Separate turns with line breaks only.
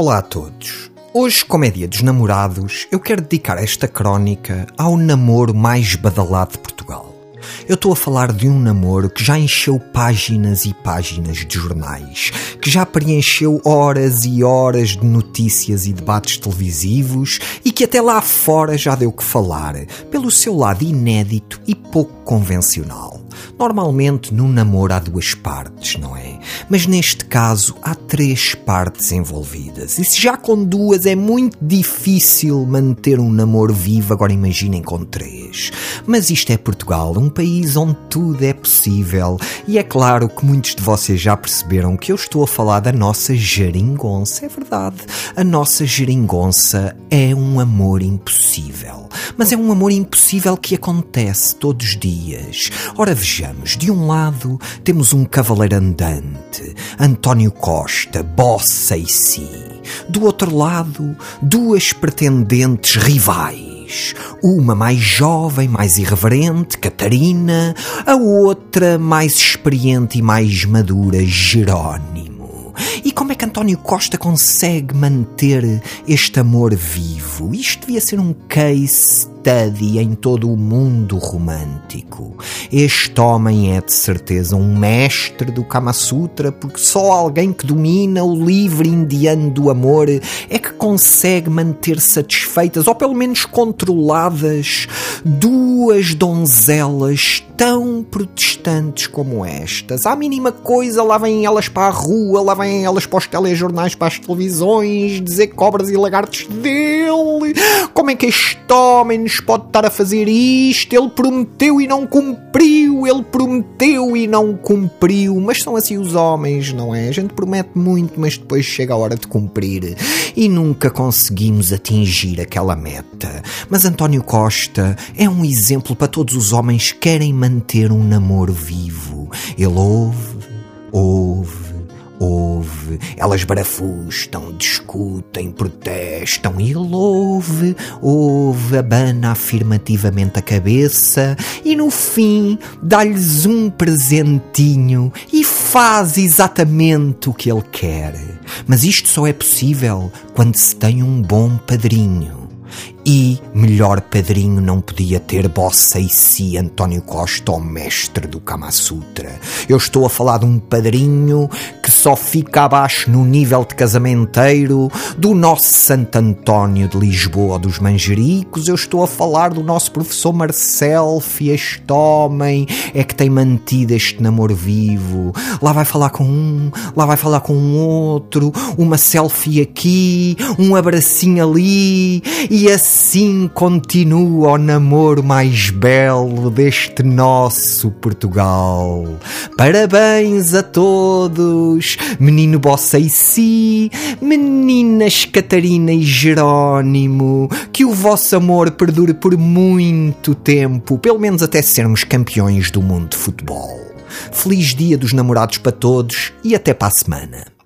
Olá a todos. Hoje, como é dia dos namorados, eu quero dedicar esta crónica ao namoro mais badalado de Portugal. Eu estou a falar de um namoro que já encheu páginas e páginas de jornais, que já preencheu horas e horas de notícias e debates televisivos e que até lá fora já deu que falar, pelo seu lado inédito e pouco convencional. Normalmente, num namoro há duas partes, não é? Mas neste caso há três partes envolvidas. E se já com duas é muito difícil manter um namoro vivo, agora imaginem com três. Mas isto é Portugal, um país onde tudo é possível. E é claro que muitos de vocês já perceberam que eu estou a falar da nossa geringonça. É verdade. A nossa geringonça é um amor impossível. Mas é um amor impossível que acontece todos os dias. Ora, vejamos, de um lado temos um cavaleiro andante, António Costa, bossa e si. Do outro lado, duas pretendentes rivais. Uma mais jovem, mais irreverente, Catarina, a outra mais experiente e mais madura, Jerónimo. E como é que António Costa consegue manter este amor vivo? Isto devia ser um case em todo o mundo romântico. Este homem é de certeza um mestre do Kama Sutra, porque só alguém que domina o livre indiano do amor é que consegue manter satisfeitas, ou pelo menos controladas, duas donzelas tão protestantes como estas. À mínima coisa, lá vêm elas para a rua, lá vêm elas para os telejornais, para as televisões, dizer cobras e lagartos dele. Como é que este homem pode estar a fazer isto? Ele prometeu e não cumpriu, ele prometeu e não cumpriu. Mas são assim os homens, não é? A gente promete muito, mas depois chega a hora de cumprir e nunca conseguimos atingir aquela meta. Mas António Costa é um exemplo para todos os homens que querem manter um namoro vivo. Ele ouve, elas barafustam, discutem, protestam e ele ouve, ouve, abana afirmativamente a cabeça e no fim dá-lhes um presentinho e faz exatamente o que ele quer. Mas isto só é possível quando se tem um bom padrinho. E melhor padrinho não podia ter Bossa e si António Costa, o mestre do Kama Sutra. Eu estou a falar de um padrinho que só fica abaixo no nível de casamenteiro do nosso Santo António de Lisboa dos Manjericos. Eu estou a falar do nosso professor Marcel, este homem é que tem mantido este namoro vivo. Lá vai falar com um, lá vai falar com um outro, uma selfie aqui, um abracinho ali e assim continua o namoro mais belo deste nosso Portugal. Parabéns a todos, menino Bossa e Si, meninas Catarina e Jerónimo, que o vosso amor perdure por muito tempo, pelo menos até sermos campeões do mundo de futebol. Feliz Dia dos Namorados para todos e até para a semana.